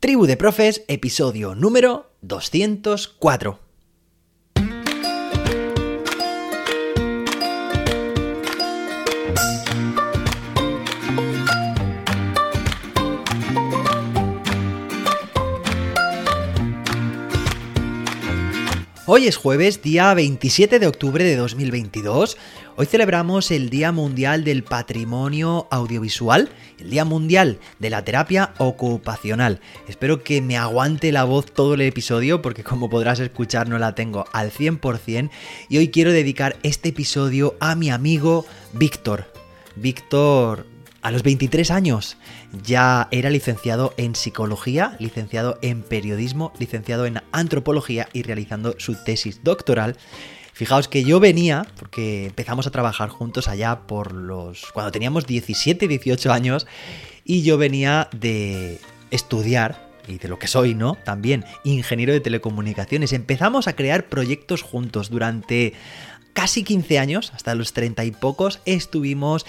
Tribu de Profes, episodio número 204. Hoy es jueves, día 27 de octubre de 2022. Hoy celebramos el Día Mundial del Patrimonio Audiovisual, el Día Mundial de la Terapia Ocupacional. Espero que me aguante la voz todo el episodio porque como podrás escuchar no la tengo al 100% y hoy quiero dedicar este episodio a mi amigo Víctor. Víctor a los 23 años ya era licenciado en psicología, licenciado en periodismo, licenciado en antropología y realizando su tesis doctoral. Fijaos que yo venía, porque empezamos a trabajar juntos allá por los... cuando teníamos 17, 18 años, y yo venía de estudiar, y de lo que soy, ¿no? También ingeniero de telecomunicaciones. Empezamos a crear proyectos juntos durante casi 15 años, hasta los 30 y pocos, estuvimos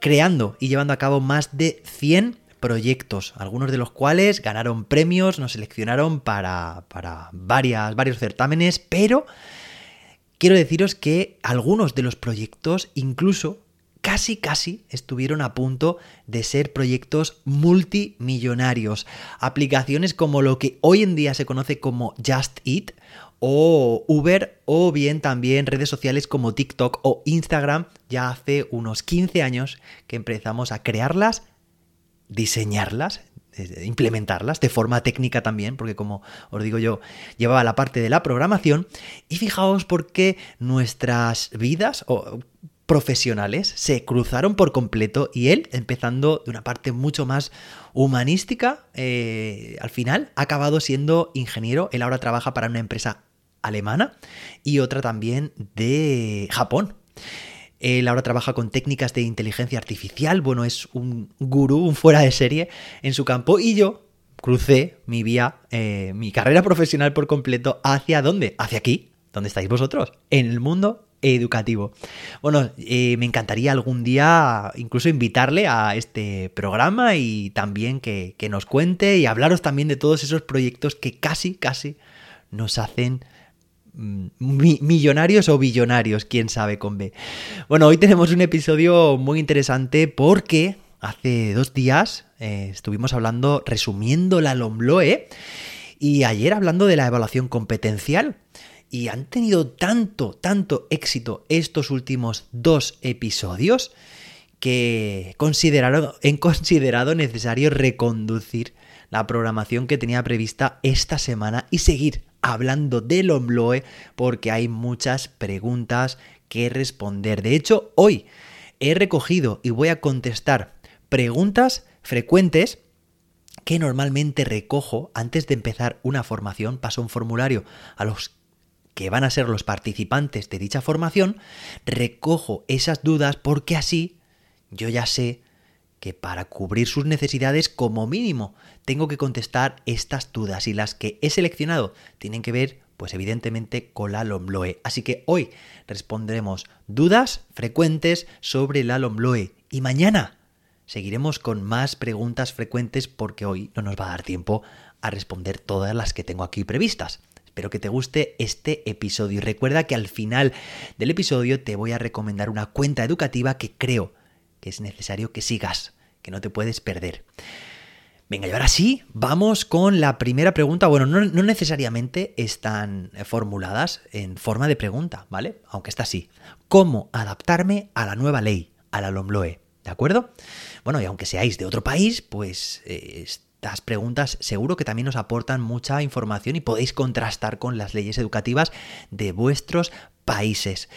creando y llevando a cabo más de 100 proyectos, algunos de los cuales ganaron premios, nos seleccionaron para, para varias, varios certámenes, pero quiero deciros que algunos de los proyectos incluso casi casi estuvieron a punto de ser proyectos multimillonarios. Aplicaciones como lo que hoy en día se conoce como Just Eat o Uber o bien también redes sociales como TikTok o Instagram. Ya hace unos 15 años que empezamos a crearlas, diseñarlas, eh, implementarlas de forma técnica también, porque como os digo yo, llevaba la parte de la programación. Y fijaos por qué nuestras vidas o profesionales se cruzaron por completo y él, empezando de una parte mucho más humanística, eh, al final ha acabado siendo ingeniero. Él ahora trabaja para una empresa alemana y otra también de Japón. Él ahora trabaja con técnicas de inteligencia artificial, bueno, es un gurú, un fuera de serie en su campo y yo crucé mi vía, eh, mi carrera profesional por completo hacia dónde? Hacia aquí, donde estáis vosotros, en el mundo educativo. Bueno, eh, me encantaría algún día incluso invitarle a este programa y también que, que nos cuente y hablaros también de todos esos proyectos que casi, casi nos hacen Mm, millonarios o billonarios, quién sabe con B. Bueno, hoy tenemos un episodio muy interesante porque hace dos días eh, estuvimos hablando, resumiendo la LOMLOE, y ayer hablando de la evaluación competencial. Y han tenido tanto, tanto éxito estos últimos dos episodios que consideraron, he considerado necesario reconducir la programación que tenía prevista esta semana y seguir hablando del Ombloe porque hay muchas preguntas que responder. De hecho, hoy he recogido y voy a contestar preguntas frecuentes que normalmente recojo antes de empezar una formación. Paso un formulario a los que van a ser los participantes de dicha formación, recojo esas dudas porque así yo ya sé que para cubrir sus necesidades como mínimo tengo que contestar estas dudas y las que he seleccionado tienen que ver pues evidentemente con la LOMLOE. Así que hoy responderemos dudas frecuentes sobre la LOMLOE y mañana seguiremos con más preguntas frecuentes porque hoy no nos va a dar tiempo a responder todas las que tengo aquí previstas. Espero que te guste este episodio y recuerda que al final del episodio te voy a recomendar una cuenta educativa que creo que es necesario que sigas, que no te puedes perder. Venga, y ahora sí, vamos con la primera pregunta. Bueno, no, necesariamente están formuladas en forma de pregunta, ¿vale? Aunque está así. ¿Cómo adaptarme a la nueva ley, a la LOMLOE? ¿De acuerdo? Bueno, y aunque seáis de otro país, pues eh, estas preguntas seguro que también os aportan mucha información y podéis contrastar con las leyes educativas de vuestros países.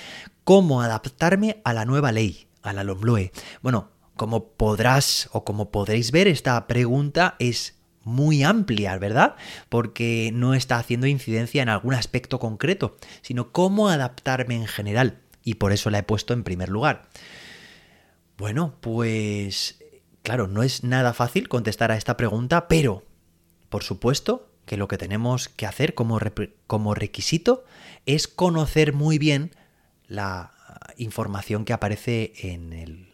¿Cómo adaptarme a la nueva ley? a la LOMLOE? Bueno, como podrás o como podréis ver, esta pregunta es muy amplia, ¿verdad? Porque no está haciendo incidencia en algún aspecto concreto, sino cómo adaptarme en general. Y por eso la he puesto en primer lugar. Bueno, pues claro, no es nada fácil contestar a esta pregunta, pero por supuesto que lo que tenemos que hacer como, como requisito es conocer muy bien la información que aparece en el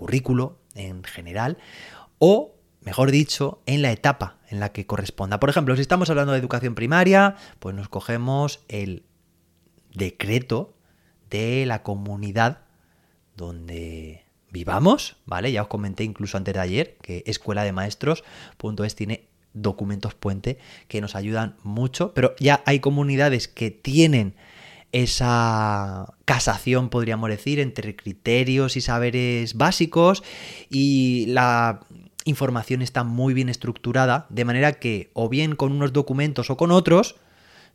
currículo en general o mejor dicho, en la etapa en la que corresponda. Por ejemplo, si estamos hablando de educación primaria, pues nos cogemos el decreto de la comunidad donde vivamos, ¿vale? Ya os comenté incluso antes de ayer que escuela de maestros.es tiene documentos puente que nos ayudan mucho, pero ya hay comunidades que tienen esa casación, podríamos decir, entre criterios y saberes básicos y la información está muy bien estructurada, de manera que o bien con unos documentos o con otros,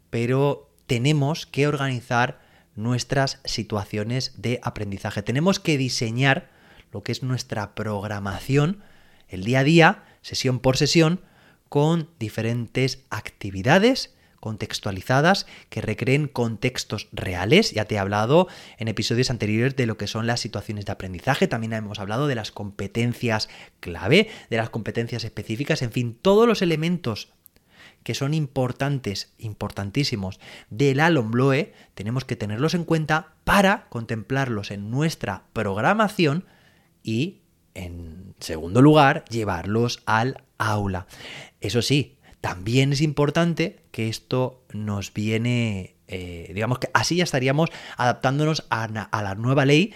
pero tenemos que organizar nuestras situaciones de aprendizaje. Tenemos que diseñar lo que es nuestra programación el día a día, sesión por sesión, con diferentes actividades contextualizadas que recreen contextos reales. Ya te he hablado en episodios anteriores de lo que son las situaciones de aprendizaje, también hemos hablado de las competencias clave, de las competencias específicas, en fin, todos los elementos que son importantes, importantísimos del Alombloe, tenemos que tenerlos en cuenta para contemplarlos en nuestra programación y, en segundo lugar, llevarlos al aula. Eso sí, también es importante que esto nos viene, eh, digamos que así ya estaríamos adaptándonos a, la nueva ley,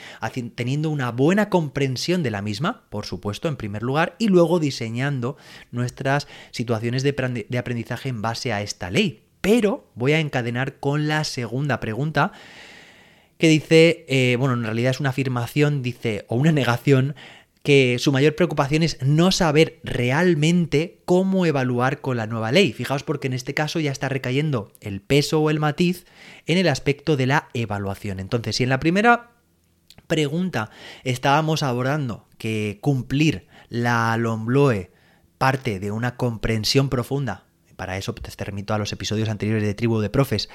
teniendo una buena comprensión de la misma, por supuesto, en primer lugar, y luego diseñando nuestras situaciones de, aprendizaje en base a esta ley. Pero voy a encadenar con la segunda pregunta que dice, eh, bueno, en realidad es una afirmación, dice, o una negación, que su mayor preocupación es no saber realmente cómo evaluar con la nueva ley. Fijaos porque en este caso ya está recayendo el peso o el matiz en el aspecto de la evaluación. Entonces, si en la primera pregunta estábamos abordando que cumplir la LOMBLOE parte de una comprensión profunda, para eso te remito a los episodios anteriores de Tribu de Profes,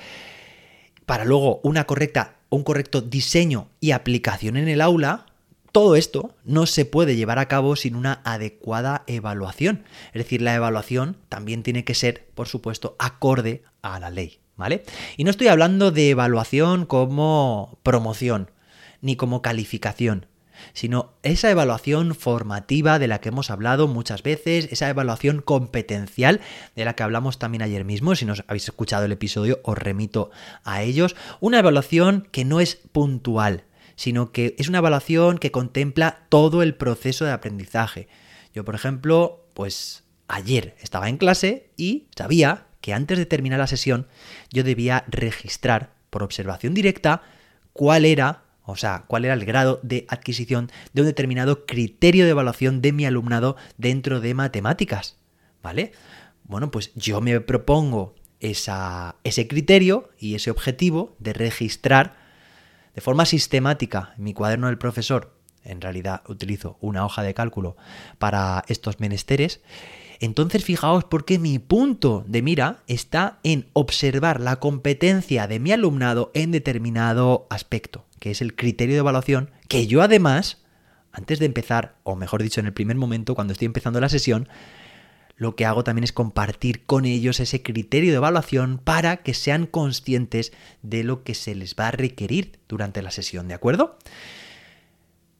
para luego una correcta, un correcto diseño y aplicación en el aula, todo esto no se puede llevar a cabo sin una adecuada evaluación. Es decir, la evaluación también tiene que ser, por supuesto, acorde a la ley, ¿vale? Y no estoy hablando de evaluación como promoción, ni como calificación, sino esa evaluación formativa de la que hemos hablado muchas veces, esa evaluación competencial de la que hablamos también ayer mismo, si no habéis escuchado el episodio os remito a ellos, una evaluación que no es puntual, sino que es una evaluación que contempla todo el proceso de aprendizaje. Yo, por ejemplo, pues ayer estaba en clase y sabía que antes de terminar la sesión yo debía registrar por observación directa cuál era, o sea, cuál era el grado de adquisición de un determinado criterio de evaluación de mi alumnado dentro de matemáticas. ¿Vale? Bueno, pues yo me propongo ese criterio y ese objetivo de registrar de forma sistemática en mi cuaderno del profesor, en realidad utilizo una hoja de cálculo para estos menesteres, entonces fijaos porque mi punto de mira está en observar la competencia de mi alumnado en determinado aspecto, que es el criterio de evaluación, que yo además, antes de empezar, o mejor dicho, en el primer momento, cuando estoy empezando la sesión, lo que hago también es compartir con ellos ese criterio de evaluación para que sean conscientes de lo que se les va a requerir durante la sesión, ¿de acuerdo?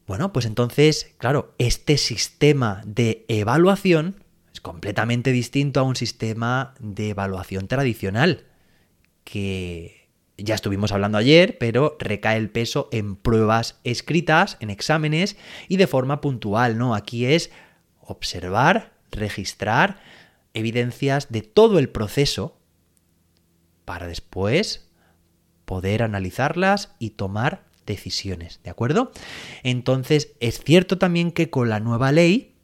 Bueno, pues entonces, claro, este sistema de evaluación es completamente distinto a un sistema de evaluación tradicional, que ya estuvimos hablando ayer, pero recae el peso en pruebas escritas, en exámenes y de forma puntual, ¿no? Aquí es observar, registrar evidencias de todo el proceso para después poder analizarlas y tomar decisiones, ¿de acuerdo? Entonces, es cierto también que con la nueva ley,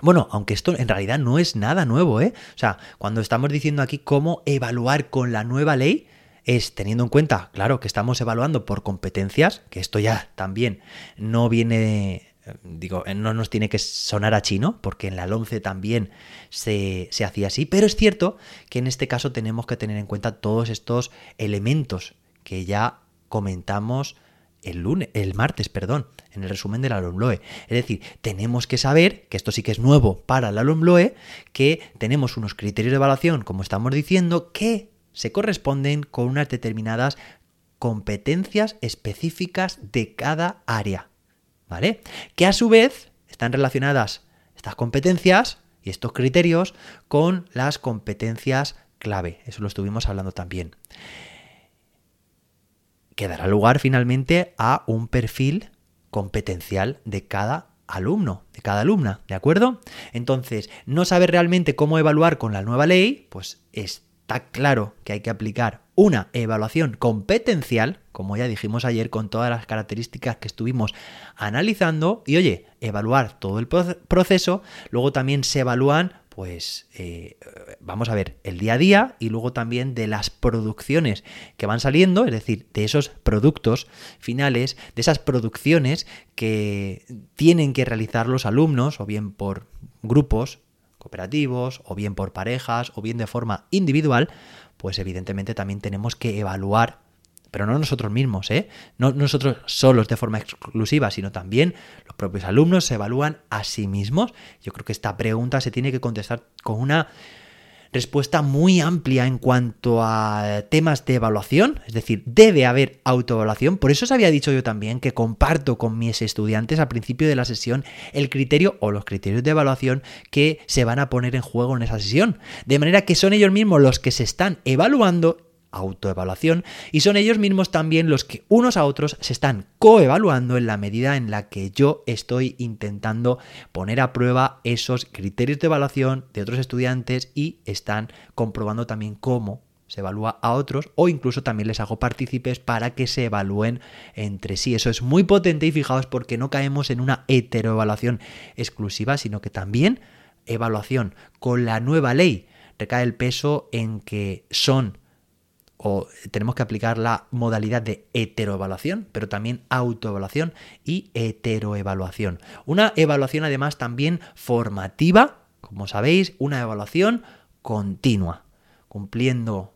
bueno, aunque esto en realidad no es nada nuevo, ¿eh? O sea, cuando estamos diciendo aquí cómo evaluar con la nueva ley, es teniendo en cuenta, claro, que estamos evaluando por competencias, que esto ya también no viene digo, eh, no nos tiene que sonar a chino, porque en la 11 también se, se, hacía así, pero es cierto que en este caso tenemos que tener en cuenta todos estos elementos que ya comentamos el lunes, el martes, perdón, en el resumen de la LOMLOE. Es decir, tenemos que saber, que esto sí que es nuevo para la LOMLOE, que tenemos unos criterios de evaluación, como estamos diciendo, que se corresponden con unas determinadas competencias específicas de cada área. ¿Vale? Que a su vez están relacionadas estas competencias y estos criterios con las competencias clave. Eso lo estuvimos hablando también. Que dará lugar finalmente a un perfil competencial de cada alumno, de cada alumna, ¿de acuerdo? Entonces, no saber realmente cómo evaluar con la nueva ley, pues está claro que hay que aplicar una evaluación competencial, como ya dijimos ayer, con todas las características que estuvimos analizando, y oye, evaluar todo el proceso, luego también se evalúan pues eh, vamos a ver el día a día y luego también de las producciones que van saliendo, es decir, de esos productos finales, de esas producciones que tienen que realizar los alumnos, o bien por grupos cooperativos, o bien por parejas, o bien de forma individual, pues evidentemente también tenemos que evaluar pero no nosotros mismos, ¿eh? No nosotros solos de forma exclusiva, sino también los propios alumnos se evalúan a sí mismos. Yo creo que esta pregunta se tiene que contestar con una respuesta muy amplia en cuanto a temas de evaluación, es decir, debe haber autoevaluación. Por eso os había dicho yo también que comparto con mis estudiantes al principio de la sesión el criterio o los criterios de evaluación que se van a poner en juego en esa sesión. De manera que son ellos mismos los que se están evaluando autoevaluación y son ellos mismos también los que unos a otros se están coevaluando en la medida en la que yo estoy intentando poner a prueba esos criterios de evaluación de otros estudiantes y están comprobando también cómo se evalúa a otros o incluso también les hago partícipes para que se evalúen entre sí. Eso es muy potente y fijaos porque no caemos en una heteroevaluación exclusiva, sino que también evaluación con la nueva ley recae el peso en que son o tenemos que aplicar la modalidad de heteroevaluación, pero también autoevaluación y heteroevaluación. Una evaluación además también formativa, como sabéis, una evaluación continua, cumpliendo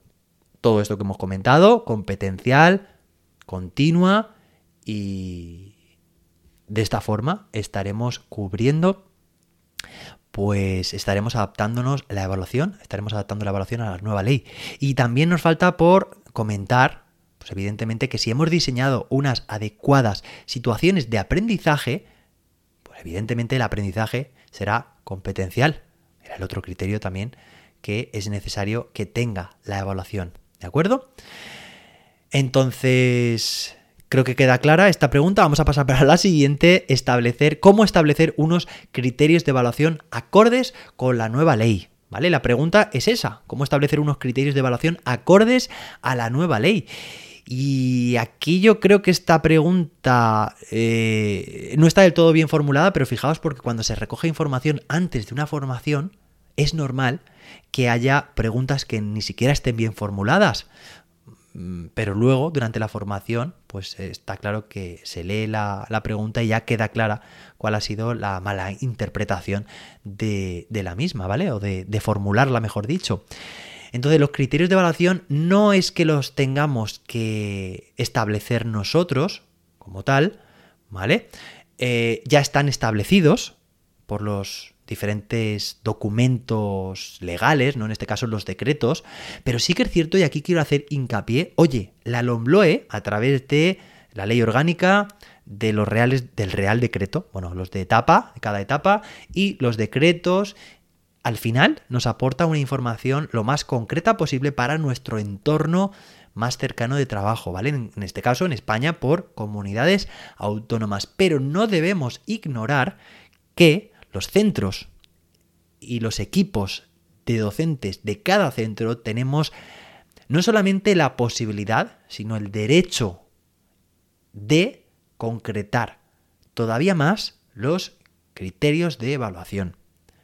todo esto que hemos comentado, competencial, continua y de esta forma estaremos cubriendo pues estaremos adaptándonos la evaluación, estaremos adaptando la evaluación a la nueva ley. Y también nos falta por comentar, pues evidentemente que si hemos diseñado unas adecuadas situaciones de aprendizaje, pues evidentemente el aprendizaje será competencial. Era el otro criterio también que es necesario que tenga la evaluación. ¿De acuerdo? Entonces, Creo que queda clara esta pregunta. Vamos a pasar para la siguiente, establecer cómo establecer unos criterios de evaluación acordes con la nueva ley. ¿Vale? La pregunta es esa, ¿cómo establecer unos criterios de evaluación acordes a la nueva ley? Y aquí yo creo que esta pregunta eh, no está del todo bien formulada, pero fijaos porque cuando se recoge información antes de una formación, es normal que haya preguntas que ni siquiera estén bien formuladas. Mm, pero luego, durante la formación, pues está claro que se lee la, pregunta y ya queda clara cuál ha sido la mala interpretación de, la misma, ¿vale? O de, formularla, mejor dicho. Entonces, los criterios de evaluación no es que los tengamos que establecer nosotros, como tal, ¿vale? Eh, ya están establecidos por los diferentes documentos legales, ¿no? En este caso los decretos, pero sí que es cierto, y aquí quiero hacer hincapié, oye, la LOMLOE, a través de la ley orgánica, de los reales, del Real Decreto, bueno, los de etapa, cada etapa, y los decretos, al final nos aporta una información lo más concreta posible para nuestro entorno más cercano de trabajo, ¿vale? En este caso, en España, por comunidades autónomas. Pero no debemos ignorar que los centros y los equipos de docentes de cada centro tenemos no solamente la posibilidad, sino el derecho de concretar todavía más los criterios de evaluación.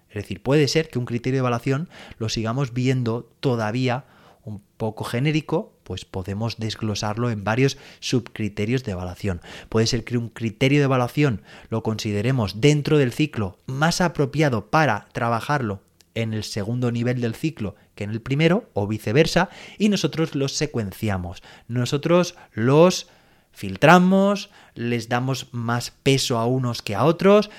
Es decir, puede ser que un criterio de evaluación lo sigamos viendo todavía un poco genérico, pues podemos desglosarlo en varios subcriterios de evaluación. Puede ser que un criterio de evaluación lo consideremos dentro del ciclo más apropiado para trabajarlo en el segundo nivel del ciclo que en el primero, o viceversa, y nosotros los secuenciamos. Nosotros los filtramos, les damos más peso a unos que a otros,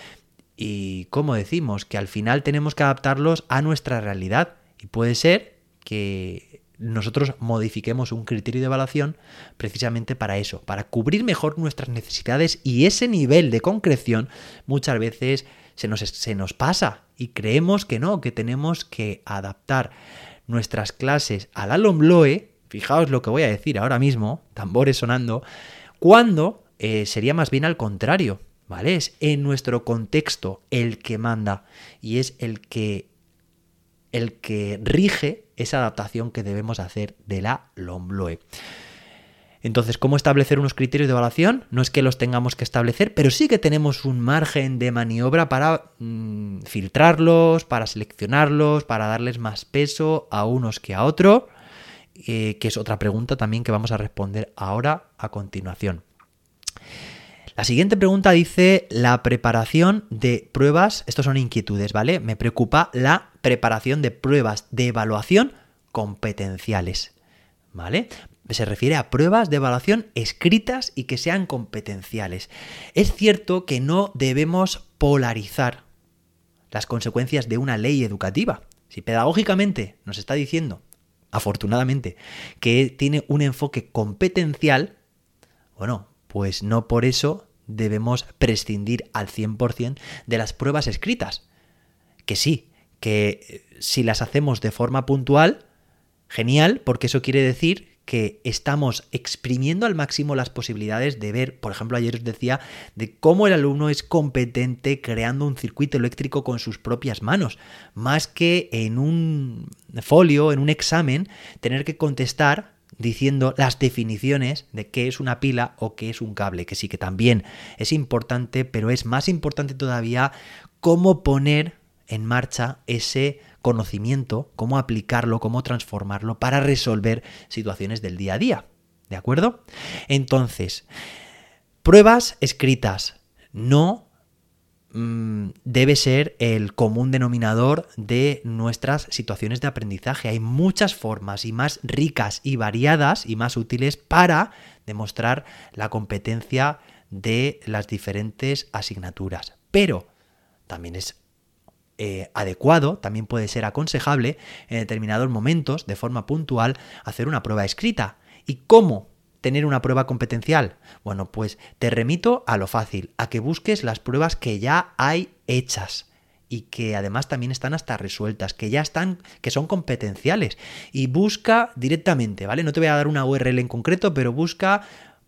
y como decimos, que al final tenemos que adaptarlos a nuestra realidad. Y puede ser que nosotros modifiquemos un criterio de evaluación precisamente para eso, para cubrir mejor nuestras necesidades y ese nivel de concreción muchas veces se nos, se nos pasa y creemos que no, que tenemos que adaptar nuestras clases a la LOMLOE, fijaos lo que voy a decir ahora mismo, tambores sonando, cuando eh, sería más bien al contrario, ¿vale? Es en nuestro contexto el que manda y es el que el que rige esa adaptación que debemos hacer de la LOMLOE. Entonces, ¿cómo establecer unos criterios de evaluación? No es que los tengamos que establecer, pero sí que tenemos un margen de maniobra para mm, filtrarlos, para seleccionarlos, para darles más peso a unos que a otros, eh, que es otra pregunta también que vamos a responder ahora a continuación. La siguiente pregunta dice la preparación de pruebas, estos son inquietudes, ¿vale? Me preocupa la preparación de pruebas de evaluación competenciales, ¿vale? se refiere a pruebas de evaluación escritas y que sean competenciales. Es cierto que no debemos polarizar las consecuencias de una ley educativa. Si pedagógicamente nos está diciendo, afortunadamente, que tiene un enfoque competencial, bueno, pues no por eso debemos prescindir al 100% de las pruebas escritas. Que sí, que si las hacemos de forma puntual, genial, porque eso quiere decir que estamos exprimiendo al máximo las posibilidades de ver, por ejemplo, ayer os decía, de cómo el alumno es competente creando un circuito eléctrico con sus propias manos, más que en un folio, en un examen, tener que contestar diciendo las definiciones de qué es una pila o qué es un cable, que sí que también es importante, pero es más importante todavía cómo poner en marcha ese conocimiento, cómo aplicarlo, cómo transformarlo para resolver situaciones del día a día. ¿De acuerdo? Entonces, pruebas escritas no mm, debe ser el común denominador de nuestras situaciones de aprendizaje. Hay muchas formas y más ricas y variadas y más útiles para demostrar la competencia de las diferentes asignaturas. Pero también es eh, adecuado, también puede ser aconsejable en determinados momentos, de forma puntual, hacer una prueba escrita. ¿Y cómo tener una prueba competencial? Bueno, pues te remito a lo fácil, a que busques las pruebas que ya hay hechas y que además también están hasta resueltas, que ya están, que son competenciales. Y busca directamente, ¿vale? No te voy a dar una URL en concreto, pero busca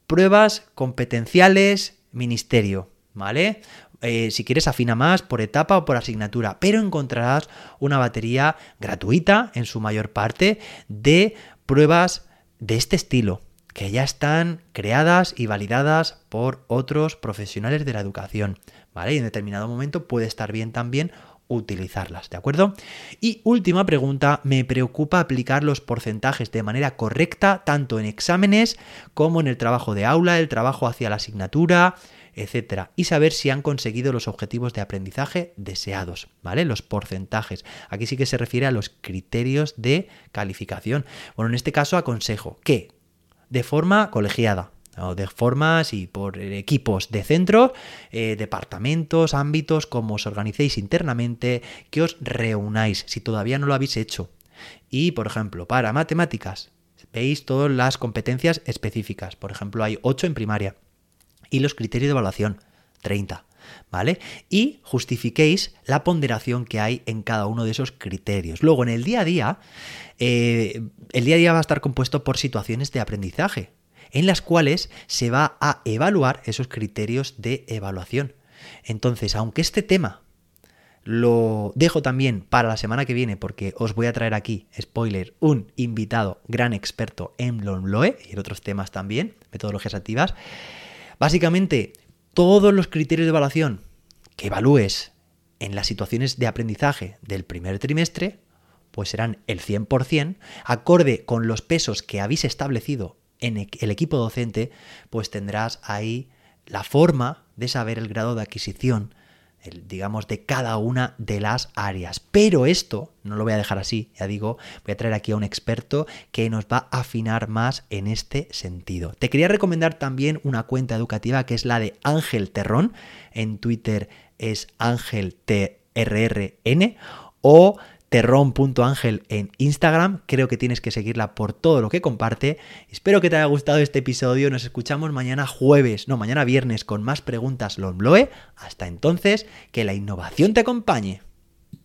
pruebas competenciales ministerio, ¿vale? Eh, si quieres afina más por etapa o por asignatura, pero encontrarás una batería gratuita en su mayor parte de pruebas de este estilo que ya están creadas y validadas por otros profesionales de la educación, ¿vale? Y en determinado momento puede estar bien también utilizarlas, ¿de acuerdo? Y última pregunta, me preocupa aplicar los porcentajes de manera correcta tanto en exámenes como en el trabajo de aula, el trabajo hacia la asignatura, etcétera, y saber si han conseguido los objetivos de aprendizaje deseados, ¿vale? Los porcentajes. Aquí sí que se refiere a los criterios de calificación. Bueno, en este caso aconsejo que de forma colegiada, o de formas y por equipos de centro, eh, departamentos, ámbitos, como os organicéis internamente, que os reunáis si todavía no lo habéis hecho. Y, por ejemplo, para matemáticas, veis todas las competencias específicas. Por ejemplo, hay 8 en primaria, y los criterios de evaluación, 30. ¿Vale? Y justifiquéis la ponderación que hay en cada uno de esos criterios. Luego, en el día a día, eh, el día a día va a estar compuesto por situaciones de aprendizaje, en las cuales se va a evaluar esos criterios de evaluación. Entonces, aunque este tema lo dejo también para la semana que viene porque os voy a traer aquí, spoiler, un invitado gran experto en LOE y en otros temas también, metodologías activas. Básicamente, todos los criterios de evaluación que evalúes en las situaciones de aprendizaje del primer trimestre, pues serán el 100%, acorde con los pesos que habéis establecido en e-, el equipo docente, pues tendrás ahí la forma de saber el grado de adquisición digamos, de cada una de las áreas. Pero esto no lo voy a dejar así, ya digo, voy a traer aquí a un experto que nos va a afinar más en este sentido. Te quería recomendar también una cuenta educativa que es la de Ángel Terrón, en Twitter es Ángel TRRN, o terrón.ángel en Instagram. Creo que tienes que seguirla por todo lo que comparte. Espero que te haya gustado este episodio. Nos escuchamos mañana jueves, no, mañana viernes con más preguntas Lonbloe. Hasta entonces, que la innovación te acompañe.